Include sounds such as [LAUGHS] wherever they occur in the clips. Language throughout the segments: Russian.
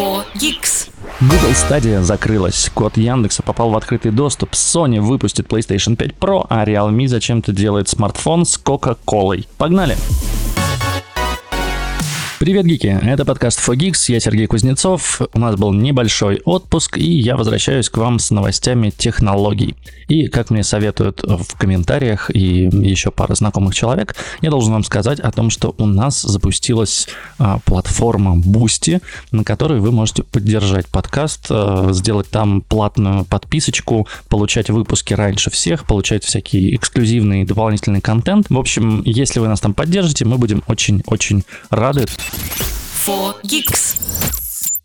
4 Geeks. Google Stadia закрылась, код Яндекса попал в открытый доступ, Sony выпустит PlayStation 5 Pro, а Realme зачем-то делает смартфон с Coca-Колой. Погнали! Привет, гики! Это подкаст Fogix, я Сергей Кузнецов. У нас был небольшой отпуск, и я возвращаюсь к вам с новостями технологий. И, как мне советуют в комментариях и еще пара знакомых человек, я должен вам сказать о том, что у нас запустилась а, платформа Boosty, на которой вы можете поддержать подкаст, а, сделать там платную подписочку, получать выпуски раньше всех, получать всякий эксклюзивный дополнительный контент. В общем, если вы нас там поддержите, мы будем очень-очень рады. 4 Geeks.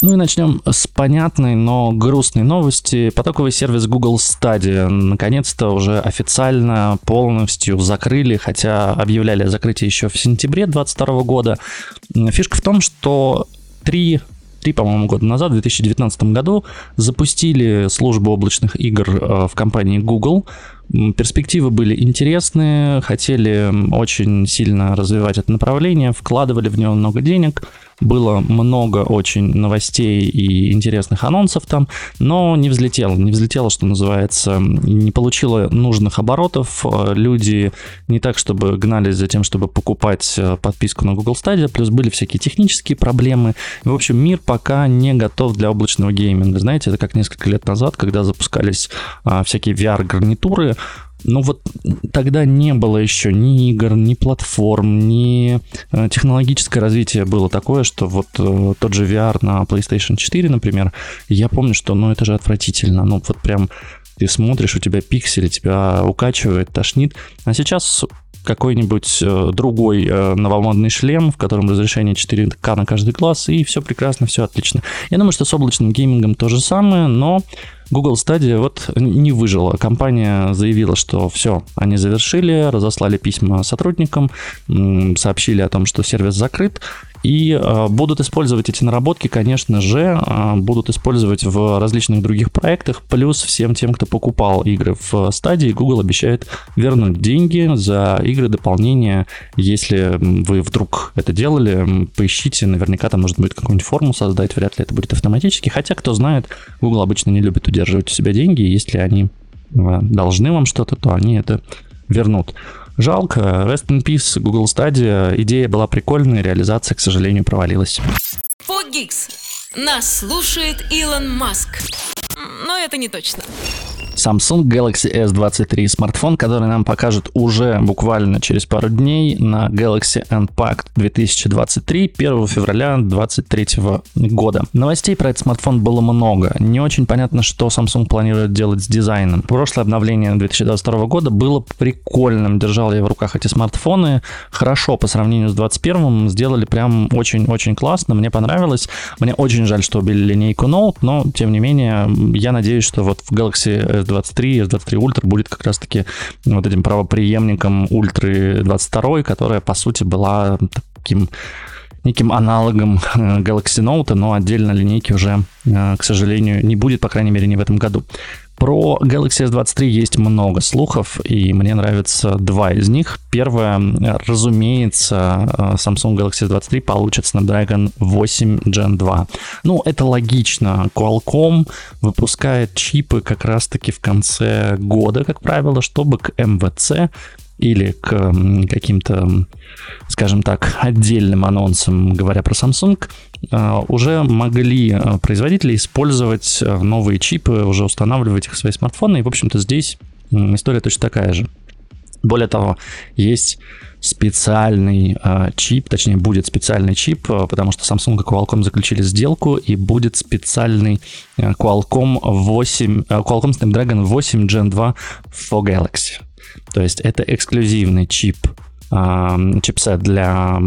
Ну и начнем с понятной, но грустной новости. Потоковый сервис Google Stadia наконец-то уже официально полностью закрыли, хотя объявляли о закрытии еще в сентябре 2022 года. Фишка в том, что три три, по-моему, года назад, в 2019 году, запустили службу облачных игр э, в компании Google. Перспективы были интересные, хотели очень сильно развивать это направление, вкладывали в него много денег, было много очень новостей и интересных анонсов там, но не взлетело, не взлетело, что называется, не получило нужных оборотов, люди не так, чтобы гнались за тем, чтобы покупать э, подписку на Google Stadia, плюс были всякие технические проблемы, в общем, мир пока не готов для облачного гейминга, знаете, это как несколько лет назад, когда запускались а, всякие VR-гарнитуры, ну вот тогда не было еще ни игр, ни платформ, ни э, технологическое развитие было такое, что вот э, тот же VR на PlayStation 4, например, я помню, что ну это же отвратительно, ну вот прям ты смотришь, у тебя пиксели, тебя укачивает, тошнит. А сейчас какой-нибудь э, другой новомодный шлем, в котором разрешение 4К на каждый глаз, и все прекрасно, все отлично. Я думаю, что с облачным геймингом то же самое, но Google Stadia вот не выжила. Компания заявила, что все, они завершили, разослали письма сотрудникам, сообщили о том, что сервис закрыт, и э, будут использовать эти наработки, конечно же, э, будут использовать в различных других проектах, плюс всем тем, кто покупал игры в стадии, Google обещает вернуть деньги за игры дополнения. Если вы вдруг это делали, поищите, наверняка там может быть какую-нибудь форму создать, вряд ли это будет автоматически, хотя, кто знает, Google обычно не любит удерживать у себя деньги, если они э, должны вам что-то, то они это вернут. Жалко, Rest in Peace, Google Stadia, идея была прикольная, реализация, к сожалению, провалилась. 4 Geeks. Нас слушает Илон Маск. Но это не точно. Samsung Galaxy S23 смартфон, который нам покажут уже буквально через пару дней на Galaxy Unpacked 2023 1 февраля 2023 года. Новостей про этот смартфон было много. Не очень понятно, что Samsung планирует делать с дизайном. Прошлое обновление 2022 года было прикольным. Держал я в руках эти смартфоны. Хорошо по сравнению с 2021 сделали прям очень-очень классно. Мне понравилось. Мне очень жаль, что убили линейку Note, но тем не менее я надеюсь, что вот в Galaxy S23, S23 Ultra будет как раз-таки вот этим правоприемником Ultra 22, которая, по сути, была таким неким аналогом э, Galaxy Note, но отдельно линейки уже, э, к сожалению, не будет, по крайней мере, не в этом году. Про Galaxy S23 есть много слухов, и мне нравятся два из них. Первое, разумеется, э, Samsung Galaxy S23 получит Snapdragon 8 Gen 2. Ну, это логично. Qualcomm выпускает чипы как раз-таки в конце года, как правило, чтобы к MVC или к каким-то, скажем так, отдельным анонсам, говоря про Samsung, а, уже могли а, производители использовать а, новые чипы, уже устанавливать их в свои смартфоны. И, в общем-то, здесь история точно такая же. Более того, есть специальный э, чип, точнее будет специальный чип, потому что Samsung и Qualcomm заключили сделку, и будет специальный э, Qualcomm 8, э, Qualcomm Snapdragon 8 Gen 2 for Galaxy. То есть это эксклюзивный чип, чипсет для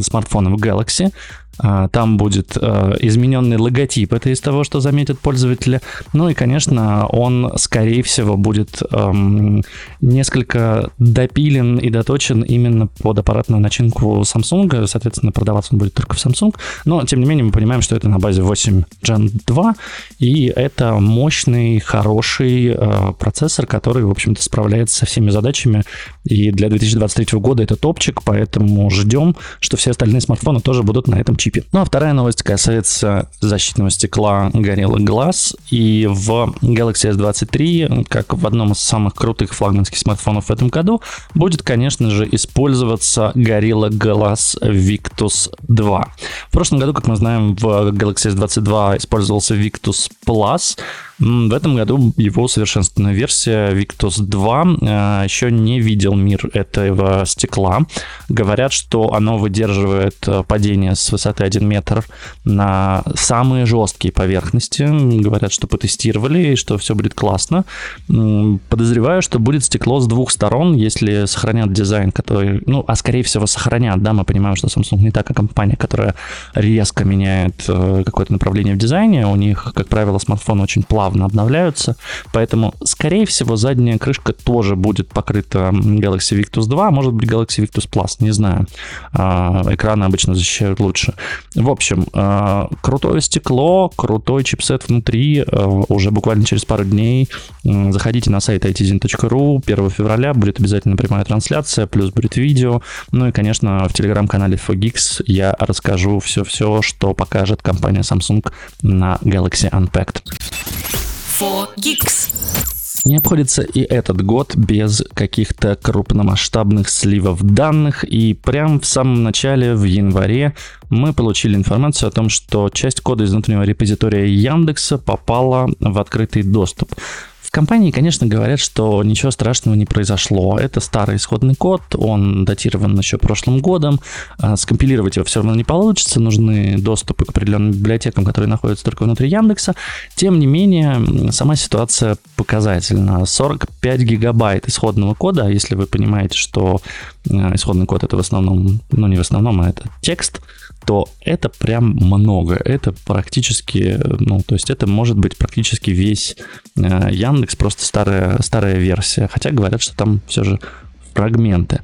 смартфонов Galaxy, там будет э, измененный логотип, это из того, что заметят пользователи. Ну и, конечно, он, скорее всего, будет эм, несколько допилен и доточен именно под аппаратную начинку Samsung. Соответственно, продаваться он будет только в Samsung. Но, тем не менее, мы понимаем, что это на базе 8 Gen 2, и это мощный, хороший э, процессор, который, в общем-то, справляется со всеми задачами. И для 2023 года это топчик, поэтому ждем, что все остальные смартфоны тоже будут на этом чипе чипе. Ну а вторая новость касается защитного стекла Gorilla Glass. И в Galaxy S23, как в одном из самых крутых флагманских смартфонов в этом году, будет, конечно же, использоваться Gorilla Glass Victus 2. В прошлом году, как мы знаем, в Galaxy S22 использовался Victus Plus, в этом году его усовершенствованная версия Victus 2 э, еще не видел мир этого стекла. Говорят, что оно выдерживает э, падение с высоты 1 метр на самые жесткие поверхности. Говорят, что потестировали и что все будет классно. Подозреваю, что будет стекло с двух сторон, если сохранят дизайн, который, ну, а скорее всего сохранят, да, мы понимаем, что Samsung не такая компания, которая резко меняет э, какое-то направление в дизайне. У них, как правило, смартфон очень плавный плавно обновляются, поэтому, скорее всего, задняя крышка тоже будет покрыта Galaxy Victus 2, может быть Galaxy Victus Plus, не знаю. А, экраны обычно защищают лучше. В общем, а, крутое стекло, крутой чипсет внутри, а, уже буквально через пару дней заходите на сайт itzin.ru, 1 февраля будет обязательно прямая трансляция, плюс будет видео, ну и, конечно, в телеграм-канале Fogix я расскажу все-все, что покажет компания Samsung на Galaxy Unpacked. 4 Geeks. Не обходится и этот год без каких-то крупномасштабных сливов данных, и прямо в самом начале, в январе, мы получили информацию о том, что часть кода из внутреннего репозитория Яндекса попала в открытый доступ. В компании, конечно, говорят, что ничего страшного не произошло. Это старый исходный код, он датирован еще прошлым годом. А, скомпилировать его все равно не получится, нужны доступы к определенным библиотекам, которые находятся только внутри Яндекса. Тем не менее, сама ситуация показательна. 45 гигабайт исходного кода, если вы понимаете, что а, исходный код это в основном, ну не в основном, а это текст, то это прям много. Это практически, ну, то есть это может быть практически весь э, Яндекс, просто старая, старая версия. Хотя говорят, что там все же фрагменты.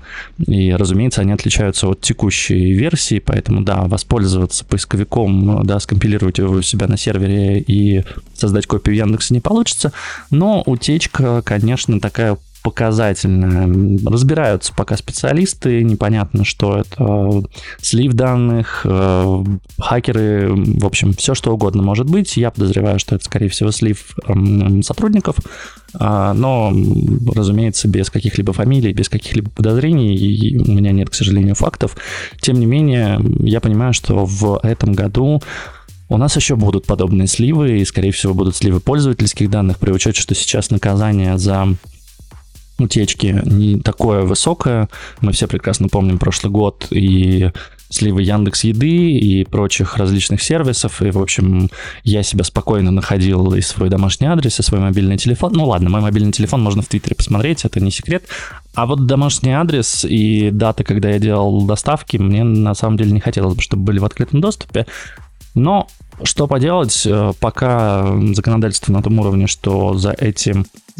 И, разумеется, они отличаются от текущей версии, поэтому, да, воспользоваться поисковиком, да, скомпилировать его у себя на сервере и создать копию Яндекса не получится, но утечка, конечно, такая показательно. Разбираются пока специалисты, непонятно, что это слив данных, э, хакеры, в общем, все что угодно может быть. Я подозреваю, что это, скорее всего, слив эм, сотрудников, а, но, разумеется, без каких-либо фамилий, без каких-либо подозрений, и у меня нет, к сожалению, фактов. Тем не менее, я понимаю, что в этом году у нас еще будут подобные сливы, и, скорее всего, будут сливы пользовательских данных, при учете, что сейчас наказание за утечки не такое высокое. Мы все прекрасно помним прошлый год и сливы Яндекс Еды и прочих различных сервисов. И, в общем, я себя спокойно находил и свой домашний адрес, и свой мобильный телефон. Ну ладно, мой мобильный телефон можно в Твиттере посмотреть, это не секрет. А вот домашний адрес и дата, когда я делал доставки, мне на самом деле не хотелось бы, чтобы были в открытом доступе. Но что поделать, э, пока законодательство на том уровне, что за эти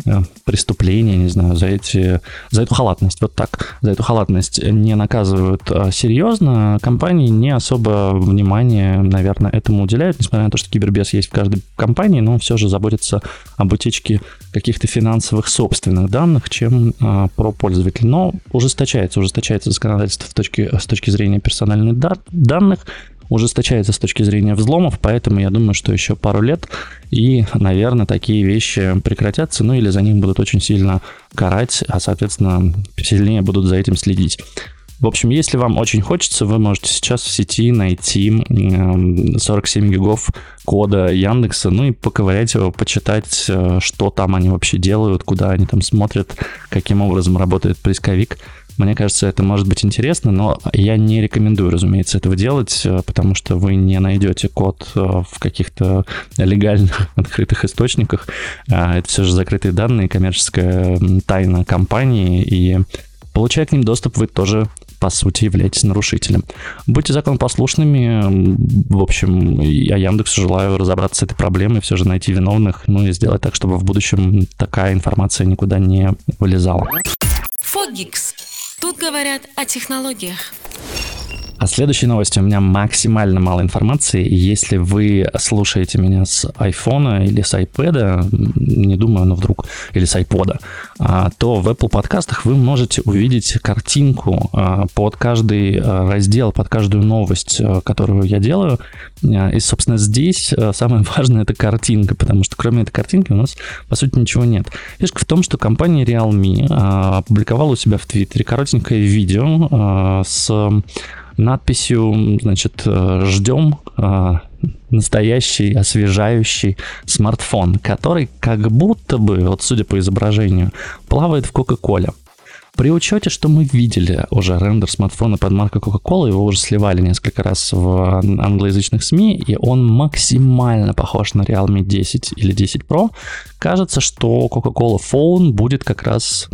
э, преступления, не знаю, за эти, за эту халатность, вот так, за эту халатность не наказывают э, серьезно, компании не особо внимания, наверное, этому уделяют, несмотря на то, что кибербес есть в каждой компании, но все же заботятся об утечке каких-то финансовых собственных данных, чем а, про пользователя. Но ужесточается, ужесточается законодательство в точке, с точки зрения персональных данных, ужесточается с точки зрения взломов, поэтому я думаю, что еще пару лет и, наверное, такие вещи прекратятся, ну или за них будут очень сильно карать, а, соответственно, сильнее будут за этим следить. В общем, если вам очень хочется, вы можете сейчас в сети найти 47 гигов кода Яндекса, ну и поковырять его, почитать, э, что там они вообще делают, куда они там смотрят, каким образом работает поисковик. Мне кажется, это может быть интересно, но я не рекомендую, разумеется, этого делать, э, потому что вы не найдете код э, в каких-то легальных [LAUGHS] открытых источниках. А, это все же закрытые данные, коммерческая тайна компании, и получая к ним доступ, вы тоже по сути, являетесь нарушителем. Будьте законопослушными. В общем, я Яндексу желаю разобраться с этой проблемой, все же найти виновных, ну и сделать так, чтобы в будущем такая информация никуда не вылезала. Фогикс. Тут говорят о технологиях. А следующей новостью у меня максимально мало информации. Если вы слушаете меня с iPhone или с iPad, не думаю, но вдруг, или с iPod, а, то в Apple подкастах вы можете увидеть картинку а, под каждый а, раздел, под каждую новость, которую я делаю. И, собственно, здесь самое [LAUGHS] важное это картинка, потому что кроме этой картинки у нас, по сути, ничего нет. Фишка в том, что компания Realme опубликовала у себя в Твиттере коротенькое видео с надписью, значит, э, ждем э, настоящий освежающий смартфон, который как будто бы, вот судя по изображению, плавает в Кока-Коле. При учете, что мы видели уже рендер смартфона под маркой Coca-Cola, его уже сливали несколько раз в англоязычных СМИ, и он максимально похож на Realme 10 или 10 Pro. Кажется, что Coca-Cola Phone будет как раз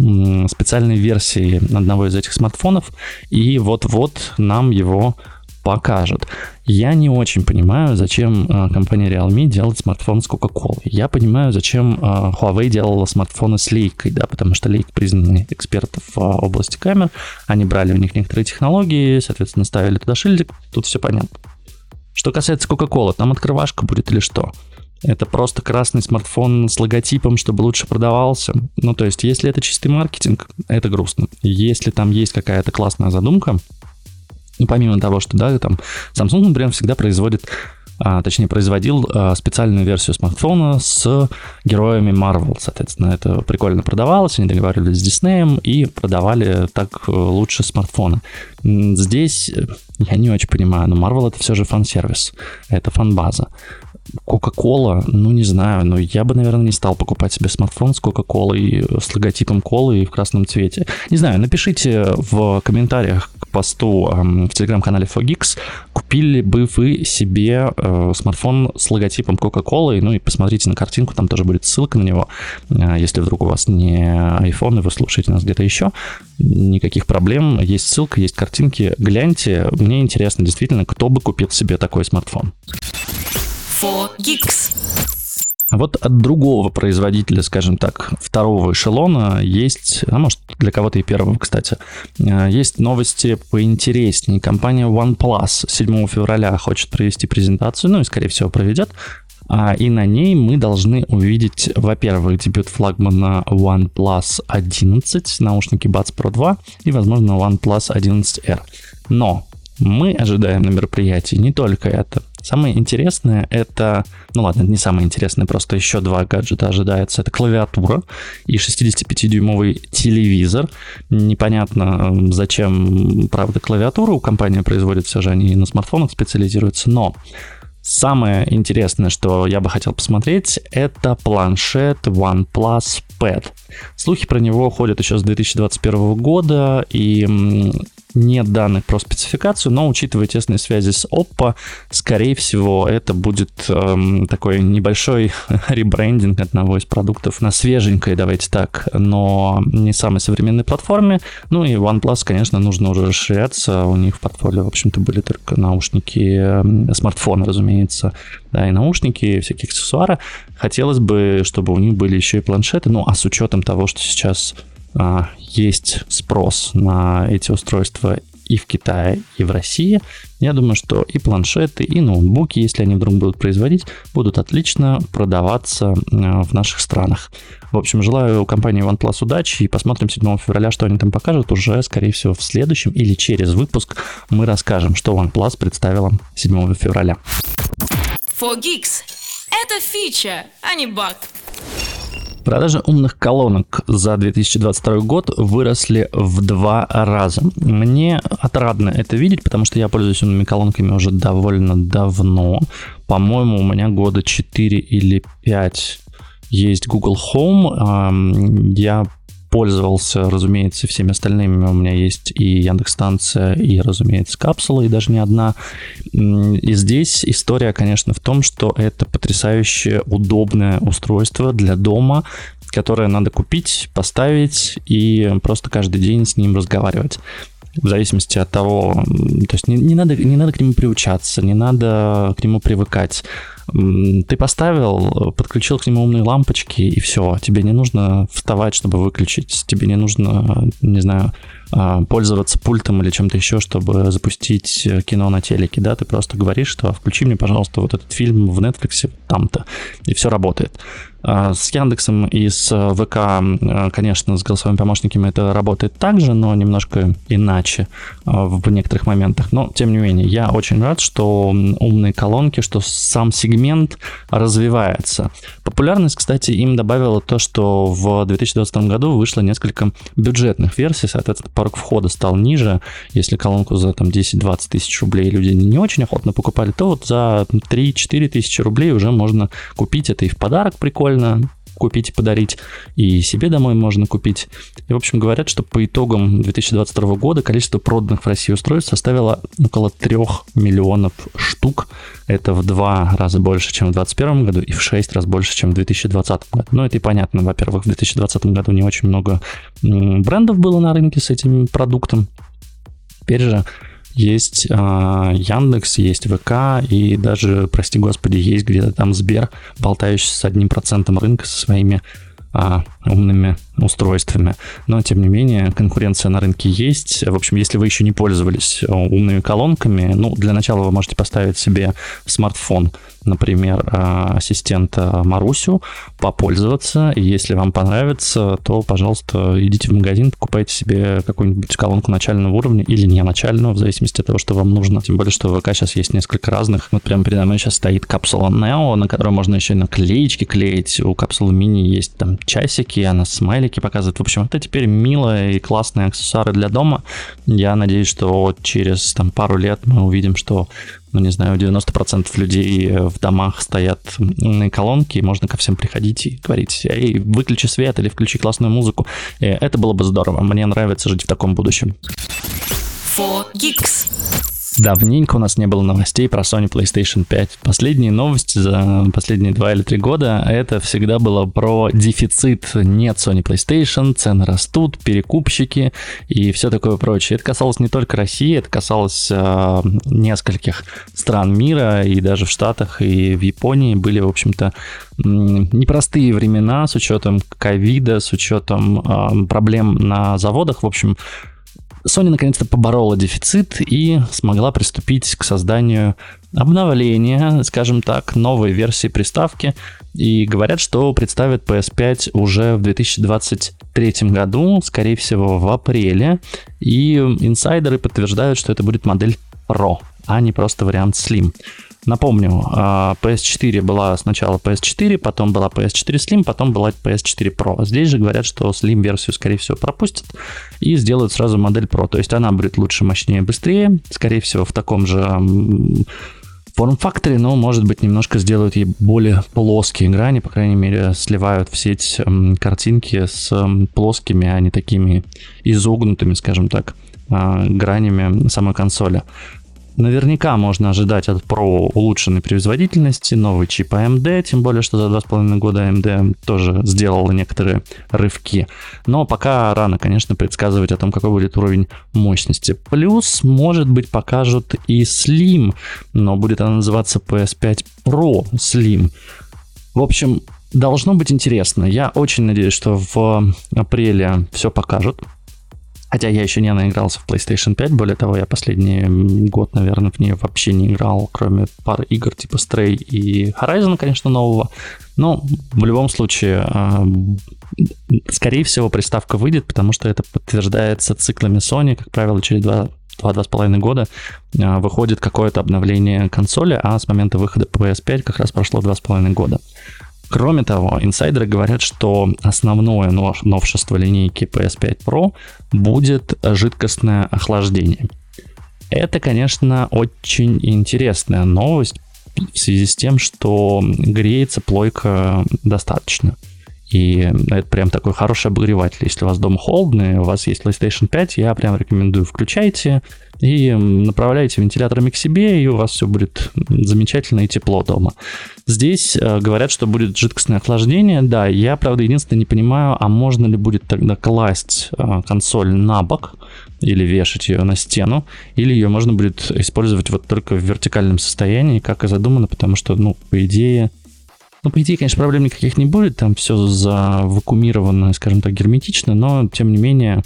специальной версией одного из этих смартфонов, и вот-вот нам его покажут. Я не очень понимаю, зачем э, компания Realme делает смартфон с Coca-Cola. Я понимаю, зачем э, Huawei делала смартфоны с лейкой, да, потому что лейк признанный экспертов в области камер. Они брали у них некоторые технологии, соответственно, ставили туда шильдик. Тут все понятно. Что касается Coca-Cola, там открывашка будет или что? Это просто красный смартфон с логотипом, чтобы лучше продавался. Ну, то есть, если это чистый маркетинг, это грустно. Если там есть какая-то классная задумка, помимо того, что, да, там Samsung, например, всегда производит а, точнее, производил а, специальную версию смартфона с героями Marvel, соответственно, это прикольно продавалось, они договаривались с Disney и продавали так э, лучше смартфоны. Здесь э, я не очень понимаю, но Marvel это все же фан-сервис, это фан-база. Coca-Cola, ну не знаю, но я бы, наверное, не стал покупать себе смартфон с Coca-Cola, с логотипом колы и в красном цвете. Не знаю, напишите в комментариях к посту в телеграм-канале Fogix, купили бы вы себе э, смартфон с логотипом Coca-Cola, ну и посмотрите на картинку, там тоже будет ссылка на него, э, если вдруг у вас не iPhone и вы слушаете нас где-то еще, никаких проблем, есть ссылка, есть картинки, гляньте, мне интересно действительно, кто бы купил себе такой смартфон. 4Geeks. Вот от другого производителя, скажем так, второго эшелона есть, а может для кого-то и первого, кстати, э, есть новости поинтереснее. Компания OnePlus 7 февраля хочет провести презентацию, ну и, скорее всего, проведет. А, и на ней мы должны увидеть, во-первых, дебют флагмана OnePlus 11, наушники Buds Pro 2 и, возможно, OnePlus 11R. Но мы ожидаем на мероприятии не только это. Самое интересное это, ну ладно, не самое интересное, просто еще два гаджета ожидается. Это клавиатура и 65-дюймовый телевизор. Непонятно, зачем, правда, клавиатуру у компании производит, все же они на смартфонах специализируются, но Самое интересное, что я бы хотел посмотреть, это планшет OnePlus Pad. Слухи про него ходят еще с 2021 года, и нет данных про спецификацию, но учитывая тесные связи с Oppo, скорее всего, это будет эм, такой небольшой [LAUGHS] ребрендинг одного из продуктов на свеженькой, давайте так, но не самой современной платформе. Ну и OnePlus, конечно, нужно уже расширяться. У них в портфолио, в общем-то, были только наушники, э, смартфоны, разумеется, да, и наушники, и всякие аксессуары. Хотелось бы, чтобы у них были еще и планшеты, ну а с учетом того, что сейчас есть спрос на эти устройства и в Китае, и в России. Я думаю, что и планшеты, и ноутбуки, если они вдруг будут производить, будут отлично продаваться а, в наших странах. В общем, желаю компании OnePlus удачи и посмотрим 7 февраля, что они там покажут. Уже, скорее всего, в следующем или через выпуск мы расскажем, что OnePlus представила 7 февраля. 4Geeks. Это фича, а не баг. Продажи умных колонок за 2022 год выросли в два раза. Мне отрадно это видеть, потому что я пользуюсь умными колонками уже довольно давно. По-моему, у меня года 4 или 5 есть Google Home. Я пользовался, разумеется, всеми остальными. У меня есть и Яндекс-станция, и, разумеется, капсула, и даже не одна. И здесь история, конечно, в том, что это потрясающе удобное устройство для дома, которое надо купить, поставить и просто каждый день с ним разговаривать в зависимости от того, то есть не, не, надо, не надо к нему приучаться, не надо к нему привыкать. Ты поставил, подключил к нему умные лампочки, и все. Тебе не нужно вставать, чтобы выключить. Тебе не нужно, не знаю, а, пользоваться пультом или чем-то еще, чтобы запустить кино на телеке, да, ты просто говоришь, что включи мне, пожалуйста, вот этот фильм в Netflix там-то, и все работает. А, с Яндексом и с ВК, а, конечно, с голосовыми помощниками это работает так же, но немножко иначе а, в некоторых моментах. Но, тем не менее, я очень рад, что умные колонки, что сам сегмент развивается. Популярность, кстати, им добавило то, что в 2020 году вышло несколько бюджетных версий, соответственно, порог входа стал ниже. Если колонку за там 10-20 тысяч рублей люди не очень охотно покупали, то вот за 3-4 тысячи рублей уже можно купить это и в подарок прикольно, прикольно купить подарить, и себе домой можно купить. И, в общем, говорят, что по итогам 2022 года количество проданных в России устройств составило около 3 миллионов штук. Это в два раза больше, чем в 2021 году, и в 6 раз больше, чем в 2020 году. Ну, это и понятно. Во-первых, в 2020 году не очень много брендов было на рынке с этим продуктом. Теперь же есть э, Яндекс, есть ВК, и даже, прости господи, есть где-то там Сбер, болтающий с одним процентом рынка со своими а, умными устройствами. Но, тем не менее, конкуренция на рынке есть. В общем, если вы еще не пользовались э, умными колонками, ну, для начала вы можете поставить себе смартфон, например, э, ассистента Марусю, попользоваться. И если вам понравится, то, пожалуйста, идите в магазин, покупайте себе какую-нибудь колонку начального уровня или не начального, в зависимости от того, что вам нужно. Тем более, что в ВК сейчас есть несколько разных. Вот прямо передо мной сейчас стоит капсула Neo, на которой можно еще и наклеечки клеить. У капсулы мини есть там часики, она смайлики показывает. В общем, это теперь милые и классные аксессуары для дома. Я надеюсь, что через там, пару лет мы увидим, что ну, не знаю, 90% людей в домах стоят умные колонки, и можно ко всем приходить и говорить, эй, выключи свет или включи классную музыку. И это было бы здорово. Мне нравится жить в таком будущем. 4Geeks. Давненько у нас не было новостей про Sony PlayStation 5. Последние новости за последние два или три года это всегда было про дефицит. Нет Sony PlayStation, цены растут, перекупщики и все такое прочее. Это касалось не только России, это касалось э, нескольких стран мира и даже в Штатах и в Японии были, в общем-то, непростые времена с учетом ковида, с учетом э, проблем на заводах. В общем, Sony наконец-то поборола дефицит и смогла приступить к созданию обновления, скажем так, новой версии приставки. И говорят, что представят PS5 уже в 2023 году, скорее всего в апреле. И инсайдеры подтверждают, что это будет модель Pro, а не просто вариант Slim. Напомню, а, PS4 была сначала PS4, потом была PS4 Slim, потом была PS4 Pro. Здесь же говорят, что Slim-версию, скорее всего, пропустят и сделают сразу модель Pro. То есть она будет лучше, мощнее, быстрее. Скорее всего, в таком же форм-факторе, но, может быть, немножко сделают ей более плоские грани, по крайней мере, сливают в сеть картинки с плоскими, а не такими изогнутыми, скажем так, а, гранями самой консоли. Наверняка можно ожидать от Pro улучшенной производительности, новый чип AMD, тем более, что за 2,5 года AMD тоже сделала некоторые рывки. Но пока рано, конечно, предсказывать о том, какой будет уровень мощности. Плюс, может быть, покажут и Slim, но будет она называться PS5 Pro Slim. В общем, должно быть интересно. Я очень надеюсь, что в апреле все покажут. Хотя я еще не наигрался в PlayStation 5, более того, я последний год, наверное, в нее вообще не играл, кроме пары игр типа Stray и Horizon, конечно, нового. Но в любом случае, а, скорее всего, приставка выйдет, потому что это подтверждается циклами Sony, как правило, через два два-два с половиной года а, выходит какое-то обновление консоли, а с момента выхода PS5 как раз прошло два с половиной года. Кроме того, инсайдеры говорят, что основное новшество линейки PS5 Pro будет жидкостное охлаждение. Это, конечно, очень интересная новость в связи с тем, что греется плойка достаточно. И это прям такой хороший обогреватель. Если у вас дом холодный, у вас есть PlayStation 5, я прям рекомендую, включайте и направляйте вентиляторами к себе, и у вас все будет замечательно и тепло дома. Здесь э, говорят, что будет жидкостное охлаждение. Да, я, правда, единственное не понимаю, а можно ли будет тогда класть э, консоль на бок или вешать ее на стену, или ее можно будет использовать вот только в вертикальном состоянии, как и задумано, потому что, ну, по идее, ну, по идее, конечно, проблем никаких не будет, там все завакумировано, скажем так, герметично, но, тем не менее,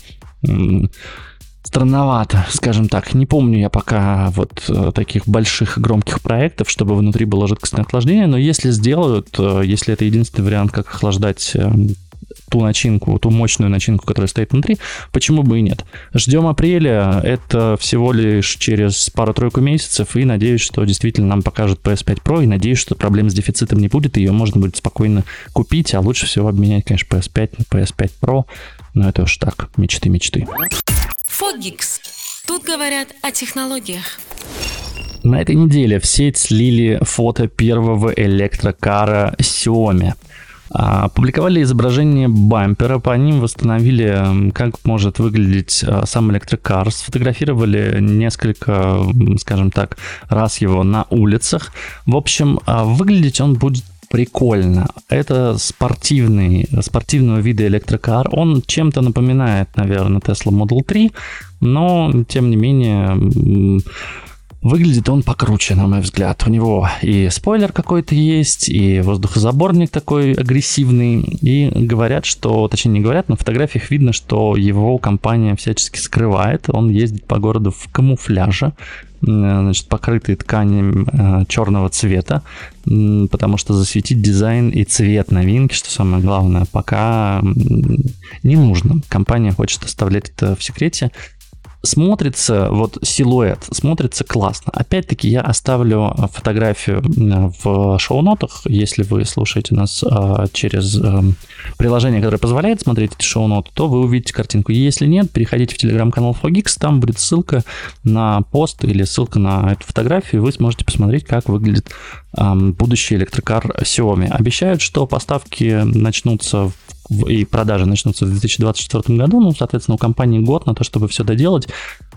странновато, скажем так. Не помню я пока вот э, таких больших громких проектов, чтобы внутри было жидкостное охлаждение, но если сделают, э, если это единственный вариант, как охлаждать эм, ту начинку, ту мощную начинку, которая стоит внутри, почему бы и нет. Ждем апреля, это всего лишь через пару-тройку месяцев, и надеюсь, что действительно нам покажут PS5 Pro, и надеюсь, что проблем с дефицитом не будет, ее можно будет спокойно купить, а лучше всего обменять, конечно, PS5 на PS5 Pro, но это уж так, мечты-мечты. Фогикс. Тут говорят о технологиях. На этой неделе в сеть слили фото первого электрокара Xiaomi – публиковали изображение бампера, по ним восстановили, как может выглядеть а, сам электрокар, сфотографировали несколько, скажем так, раз его на улицах. В общем, а, выглядеть он будет прикольно. Это спортивный, спортивного вида электрокар. Он чем-то напоминает, наверное, Tesla Model 3, но, тем не менее, Выглядит он покруче, на мой взгляд. У него и спойлер какой-то есть, и воздухозаборник такой агрессивный. И говорят, что, точнее не говорят, в фотографиях видно, что его компания всячески скрывает. Он ездит по городу в камуфляже, значит, покрытый тканем э, черного цвета, потому что засветить дизайн и цвет новинки, что самое главное, пока не нужно. Компания хочет оставлять это в секрете смотрится, вот силуэт, смотрится классно. Опять-таки я оставлю фотографию в шоу-нотах, если вы слушаете нас а, через эм, приложение, которое позволяет смотреть эти шоу-ноты, то вы увидите картинку. Если нет, переходите в телеграм-канал Fogix, там будет ссылка на пост или ссылка на эту фотографию, и вы сможете посмотреть, как выглядит будущий электрокар Xiaomi. Обещают, что поставки начнутся в и продажи начнутся в 2024 году, ну, соответственно, у компании год на то, чтобы все доделать.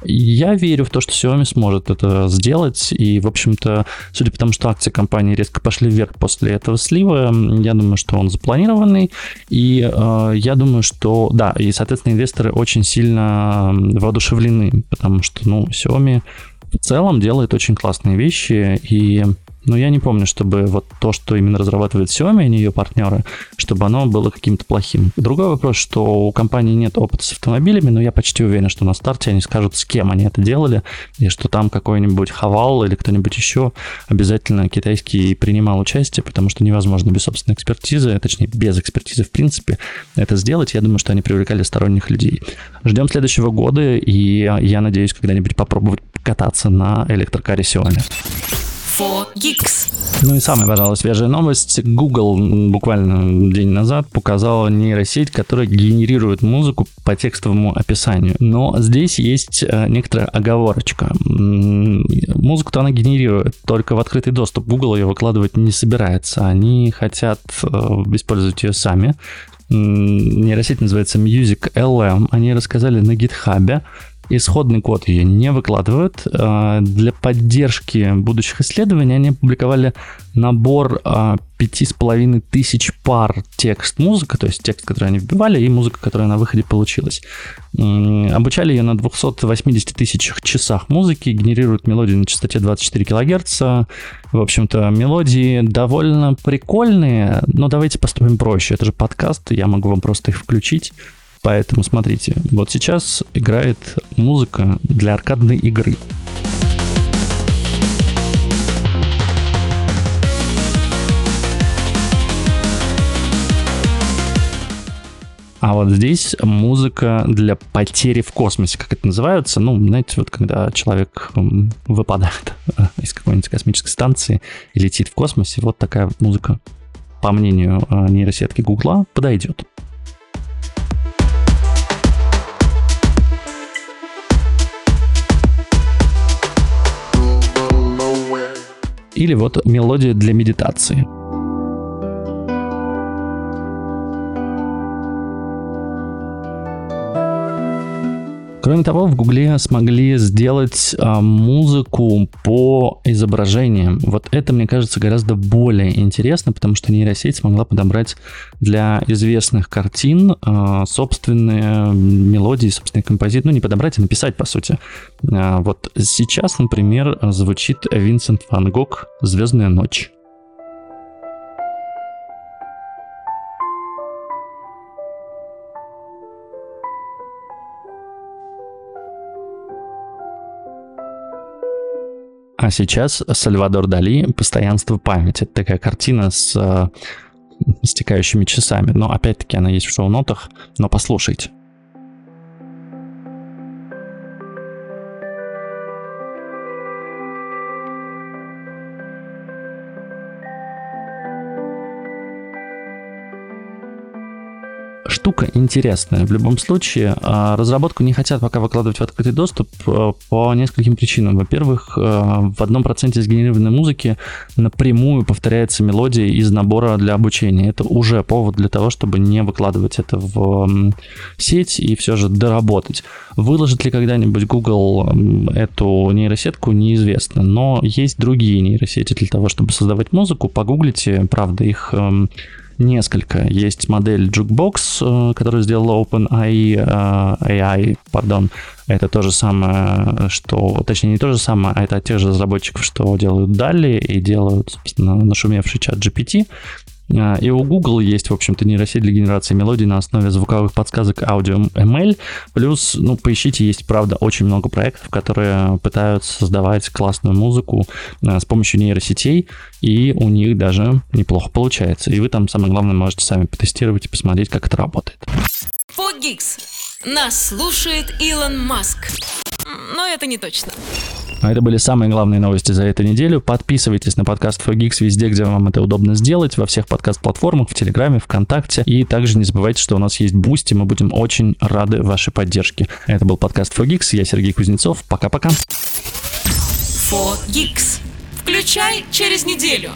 Я верю в то, что Xiaomi сможет это сделать, и, в общем-то, судя по тому, что акции компании резко пошли вверх после этого слива, я думаю, что он запланированный, и э, я думаю, что, да, и, соответственно, инвесторы очень сильно воодушевлены, потому что, ну, Xiaomi в целом делает очень классные вещи, и но я не помню, чтобы вот то, что именно разрабатывает Xiaomi, а не ее партнеры, чтобы оно было каким-то плохим. Другой вопрос, что у компании нет опыта с автомобилями, но я почти уверен, что на старте они скажут, с кем они это делали, и что там какой-нибудь Хавал или кто-нибудь еще обязательно китайский принимал участие, потому что невозможно без собственной экспертизы, точнее без экспертизы в принципе, это сделать. Я думаю, что они привлекали сторонних людей. Ждем следующего года, и я надеюсь когда-нибудь попробовать кататься на электрокаре Xiaomi. 4 Geeks. Ну и самая, пожалуй, свежая новость. Google буквально день назад показала нейросеть, которая генерирует музыку по текстовому описанию. Но здесь есть э, некоторая оговорочка. Музыку-то она генерирует, только в открытый доступ Google ее выкладывать не собирается. Они хотят э, использовать ее сами. Нейросеть называется Music LM. Они рассказали на GitHub исходный код ее не выкладывают. А, для поддержки будущих исследований они опубликовали набор а, пяти с половиной тысяч пар текст музыка, то есть текст, который они вбивали, и музыка, которая на выходе получилась. Обучали ее на 280 тысячах часах музыки, генерируют мелодию на частоте 24 кГц. В общем-то, мелодии довольно прикольные, но давайте поступим проще. Это же подкаст, я могу вам просто их включить Поэтому смотрите, вот сейчас играет музыка для аркадной игры. А вот здесь музыка для потери в космосе, как это называется. Ну, знаете, вот когда человек выпадает из какой-нибудь космической станции и летит в космосе, вот такая музыка, по мнению э, нейросетки Гугла, подойдет. Или вот мелодия для медитации. Кроме того, в Гугле смогли сделать а, музыку по изображениям. Вот это, мне кажется, гораздо более интересно, потому что нейросеть смогла подобрать для известных картин а, собственные мелодии, собственные композиции. Ну, не подобрать, а написать, по сути. А, вот сейчас, например, звучит Винсент Ван Гог «Звездная ночь». А сейчас Сальвадор Дали «Постоянство памяти». Такая картина с э, стекающими часами. Но опять-таки она есть в шоу-нотах, но послушайте. Штука интересная. В любом случае, а, разработку не хотят пока выкладывать в открытый доступ а, по нескольким причинам. Во-первых, а, в одном проценте сгенерированной музыки напрямую повторяется мелодия из набора для обучения. Это уже повод для того, чтобы не выкладывать это в сеть и все же доработать. Выложит ли когда-нибудь Google эту нейросетку, неизвестно. Но есть другие нейросети для того, чтобы создавать музыку. Погуглите, правда, их несколько. Есть модель Jukebox, э, которую сделала OpenAI, AI, пардон. Это то же самое, что... Точнее, не то же самое, а это от тех же разработчиков, что делают Dali и делают, собственно, нашумевший чат GPT. А, и у Google есть, в общем-то, нейросеть для генерации мелодий на основе звуковых подсказок аудио ML. Плюс, ну, поищите, есть, правда, очень много проектов, которые пытаются создавать классную музыку а, с помощью нейросетей, и у них даже неплохо получается. И вы там, самое главное, можете сами потестировать и посмотреть, как это работает. Fogix. Нас слушает Илон Маск. Но это не точно. А это были самые главные новости за эту неделю. Подписывайтесь на подкаст Fogix везде, где вам это удобно сделать, во всех подкаст-платформах, в Телеграме, ВКонтакте. И также не забывайте, что у нас есть Boosty, мы будем очень рады вашей поддержке. Это был подкаст Fogix, я Сергей Кузнецов. Пока-пока. Fogix. Включай через неделю.